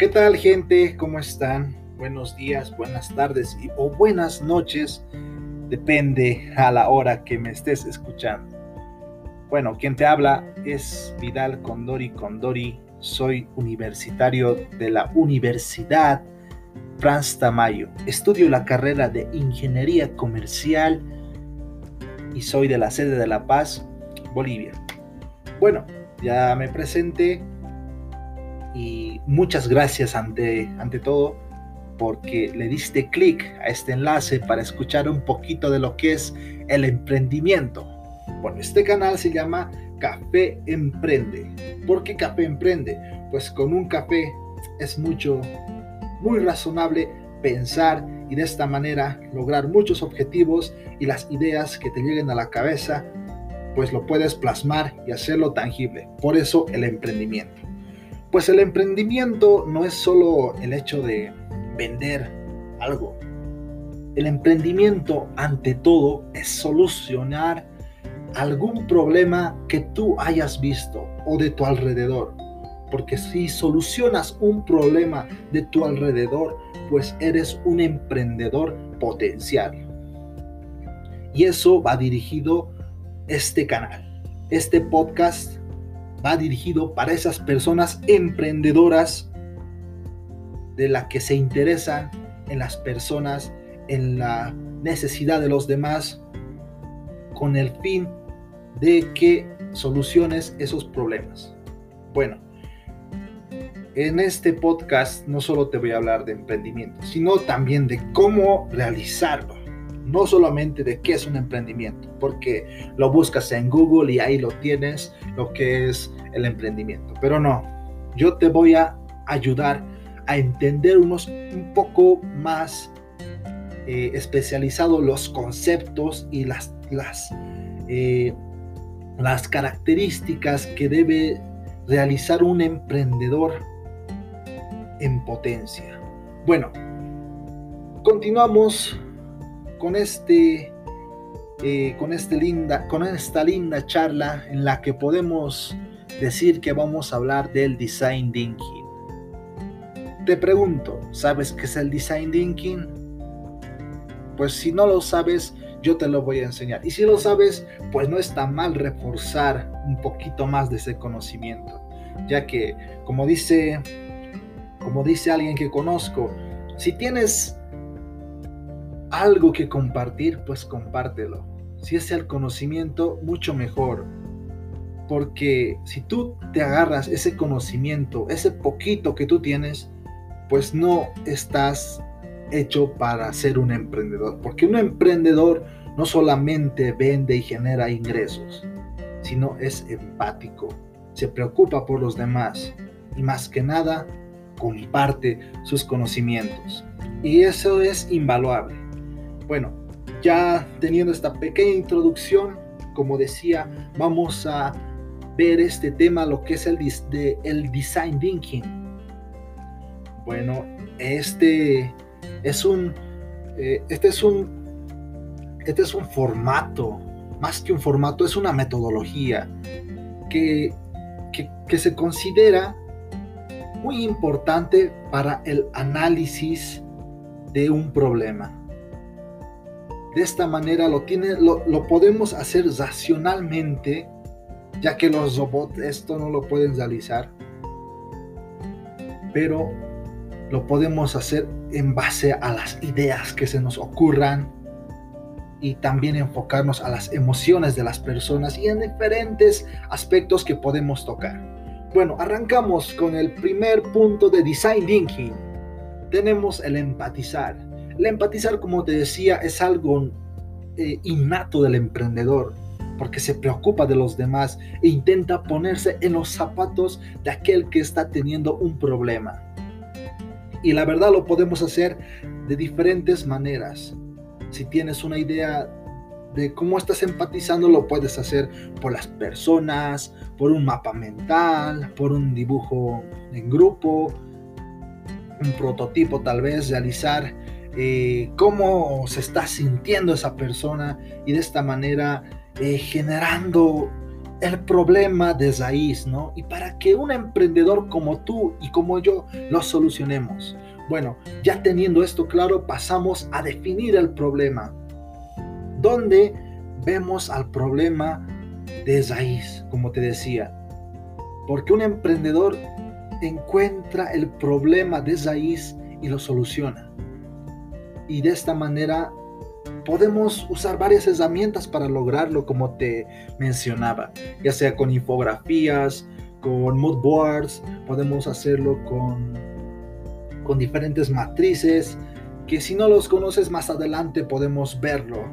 ¿Qué tal gente? ¿Cómo están? Buenos días, buenas tardes o buenas noches. Depende a la hora que me estés escuchando. Bueno, quien te habla es Vidal Condori Condori. Soy universitario de la Universidad Franz Tamayo. Estudio la carrera de Ingeniería Comercial y soy de la sede de La Paz, Bolivia. Bueno, ya me presenté y muchas gracias ante, ante todo porque le diste clic a este enlace para escuchar un poquito de lo que es el emprendimiento. Bueno, este canal se llama Café Emprende. ¿Por qué Café Emprende? Pues con un café es mucho, muy razonable pensar y de esta manera lograr muchos objetivos y las ideas que te lleguen a la cabeza, pues lo puedes plasmar y hacerlo tangible. Por eso el emprendimiento. Pues el emprendimiento no es solo el hecho de vender algo. El emprendimiento ante todo es solucionar algún problema que tú hayas visto o de tu alrededor. Porque si solucionas un problema de tu alrededor, pues eres un emprendedor potencial. Y eso va dirigido este canal. Este podcast va dirigido para esas personas emprendedoras de las que se interesan en las personas, en la necesidad de los demás, con el fin de que soluciones esos problemas. Bueno, en este podcast no solo te voy a hablar de emprendimiento, sino también de cómo realizarlo no solamente de qué es un emprendimiento, porque lo buscas en Google y ahí lo tienes, lo que es el emprendimiento. Pero no, yo te voy a ayudar a entender unos un poco más eh, especializado los conceptos y las, las, eh, las características que debe realizar un emprendedor en potencia. Bueno, continuamos con este eh, este con esta linda charla en la que podemos decir que vamos a hablar del design thinking. Te pregunto, ¿sabes qué es el design thinking? Pues si no lo sabes, yo te lo voy a enseñar. Y si lo sabes, pues no está mal reforzar un poquito más de ese conocimiento, ya que como dice como dice alguien que conozco, si tienes algo que compartir, pues compártelo. Si es el conocimiento, mucho mejor. Porque si tú te agarras ese conocimiento, ese poquito que tú tienes, pues no estás hecho para ser un emprendedor. Porque un emprendedor no solamente vende y genera ingresos, sino es empático, se preocupa por los demás y más que nada comparte sus conocimientos. Y eso es invaluable. Bueno, ya teniendo esta pequeña introducción, como decía, vamos a ver este tema, lo que es el, de, el design thinking. Bueno, este es un, eh, este es un, este es un formato, más que un formato, es una metodología que, que se considera muy importante para el análisis de un problema. De esta manera lo, tiene, lo, podemos hacer racionalmente, ya que los robots esto no lo pueden realizar. Pero lo podemos hacer en base a las ideas que se nos ocurran y también enfocarnos a las emociones de las personas y en diferentes aspectos que podemos tocar. Bueno, arrancamos con el primer punto de design thinking. Tenemos el empatizar. El empatizar, como te decía, es algo eh, innato del emprendedor, porque se preocupa de los demás e intenta ponerse en los zapatos de aquel que está teniendo un problema. Y la verdad lo podemos hacer de diferentes maneras. Si tienes una idea de cómo estás empatizando, lo puedes hacer por las personas, por un mapa mental, por un dibujo en grupo, un prototipo tal vez, realizar eh, cómo se está sintiendo esa persona y de esta manera eh, generando el problema de raíz, ¿no? Y para que un emprendedor como tú y como yo lo solucionemos. Bueno, ya teniendo esto claro, pasamos a definir el problema. ¿Dónde vemos al problema de raíz, como te decía? Porque un emprendedor encuentra el problema de raíz y lo soluciona. Y de esta manera podemos usar varias herramientas para lograrlo, como te mencionaba, ya sea con infografías, con mood boards, podemos hacerlo con, con diferentes matrices, que si no los conoces más adelante podemos verlo.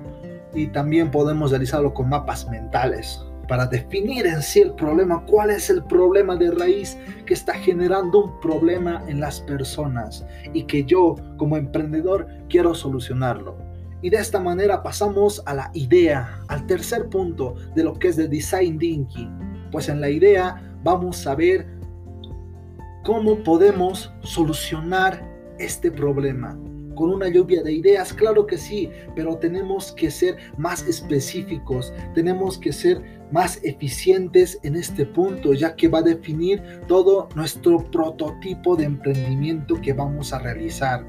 Y también podemos realizarlo con mapas mentales para definir en sí el problema, cuál es el problema de raíz que está generando un problema en las personas y que yo como emprendedor quiero solucionarlo. Y de esta manera pasamos a la idea, al tercer punto de lo que es de design thinking. Pues en la idea vamos a ver cómo podemos solucionar este problema. Con una lluvia de ideas, claro que sí, pero tenemos que ser más específicos, tenemos que ser más eficientes en este punto, ya que va a definir todo nuestro prototipo de emprendimiento que vamos a realizar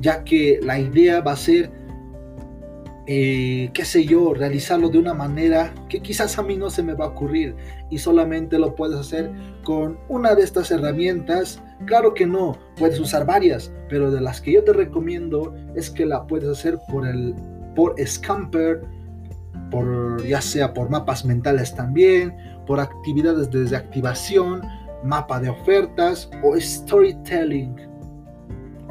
ya que la idea va a ser, eh, qué sé yo, realizarlo de una manera que quizás a mí no se me va a ocurrir y solamente lo puedes hacer con una de estas herramientas. Claro que no, puedes usar varias, pero de las que yo te recomiendo es que la puedes hacer por el por Scamper, por ya sea por mapas mentales también, por actividades de activación, mapa de ofertas o storytelling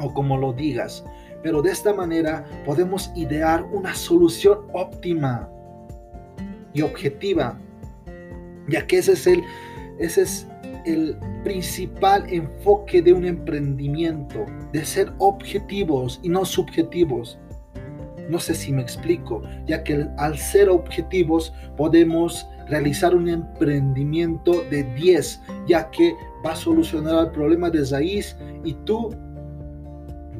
o como lo digas. Pero de esta manera podemos idear una solución óptima y objetiva, ya que ese es el, ese es el principal enfoque de un emprendimiento, de ser objetivos y no subjetivos. No sé si me explico, ya que al ser objetivos podemos realizar un emprendimiento de 10, ya que va a solucionar el problema de raíz y tú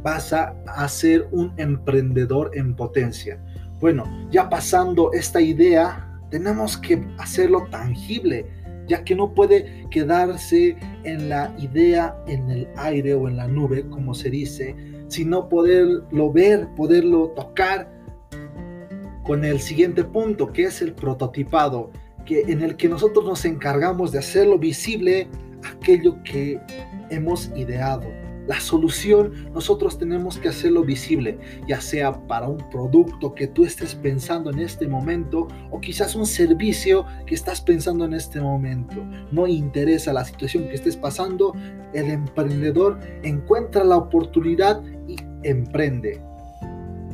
vas a, ser un emprendedor en potencia. Bueno, ya pasando esta idea, tenemos que hacerlo tangible, ya que no puede quedarse en la idea en el aire o en la nube, como se dice, sino poderlo ver, poderlo tocar con el siguiente punto, que es el prototipado, que en el que nosotros nos encargamos de hacerlo visible aquello que hemos ideado. La solución nosotros tenemos que hacerlo visible, ya sea para un producto que tú estés pensando en este momento o quizás un servicio que estás pensando en este momento. No interesa la situación que estés pasando, el emprendedor encuentra la oportunidad y emprende.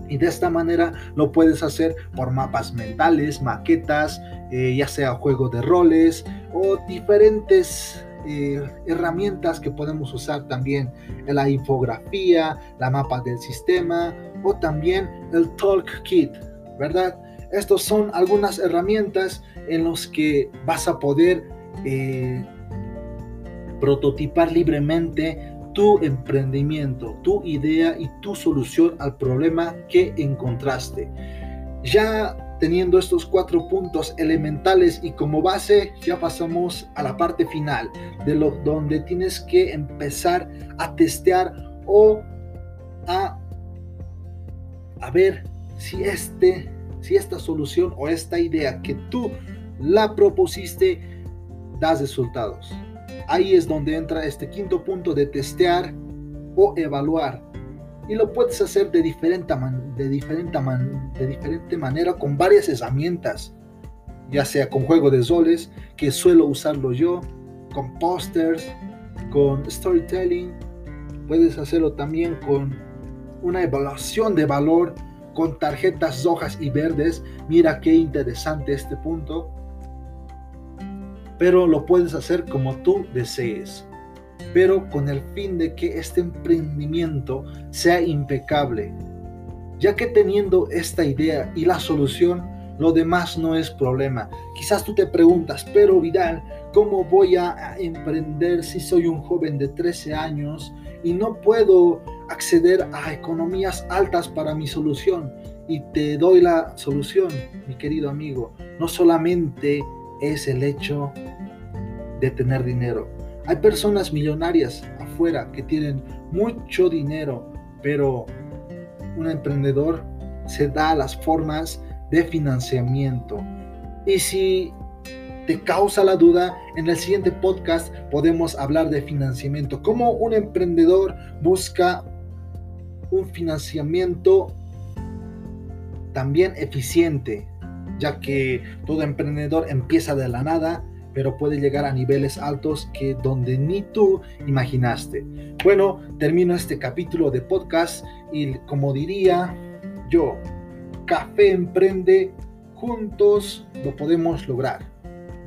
Y de esta manera lo puedes hacer por mapas mentales, maquetas, eh, ya sea juego de roles o diferentes eh, herramientas que podemos usar también en la infografía, la mapa del sistema o también el Talk Kit, ¿verdad? Estos son algunas herramientas en las que vas a poder eh, prototipar libremente tu emprendimiento, tu idea y tu solución al problema que encontraste. Ya teniendo estos cuatro puntos elementales y como base ya pasamos a la parte final de lo donde tienes que empezar a testear o a, ver si este si esta solución o esta idea que tú la propusiste da resultados. Ahí es donde entra este quinto punto de testear o evaluar y lo puedes hacer de diferente, de, diferente de diferente manera con varias herramientas, ya sea con juego de soles, que suelo usarlo yo, con posters, con storytelling, puedes hacerlo también con una evaluación de valor, con tarjetas rojas y verdes, mira qué interesante este punto, pero lo puedes hacer como tú desees pero con el fin de que este emprendimiento sea impecable, ya que teniendo esta idea y la solución, lo demás no es problema. Quizás tú te preguntas, pero Vidal, ¿cómo voy a emprender si soy un joven de 13 años y no puedo acceder a economías altas para mi solución? Y te doy la solución, mi querido amigo. No solamente es el hecho de tener dinero. Hay personas millonarias afuera que tienen mucho dinero, pero un emprendedor se da las formas de financiamiento. Y si te causa la duda, en el siguiente podcast podemos hablar de financiamiento, cómo un emprendedor busca un financiamiento también eficiente, ya que todo emprendedor empieza de la nada, pero puede llegar a niveles altos que donde ni tú imaginaste. Bueno, termino este capítulo de podcast y como diría yo, Café Emprende, juntos lo podemos lograr.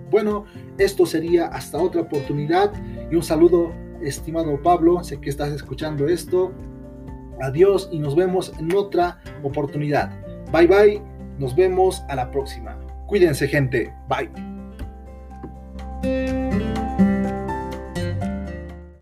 Bueno, esto sería hasta otra oportunidad y un saludo, estimado Pablo, sé que estás escuchando esto. Adiós y nos vemos en otra oportunidad. Bye bye, nos vemos a la próxima. Cuídense gente, bye.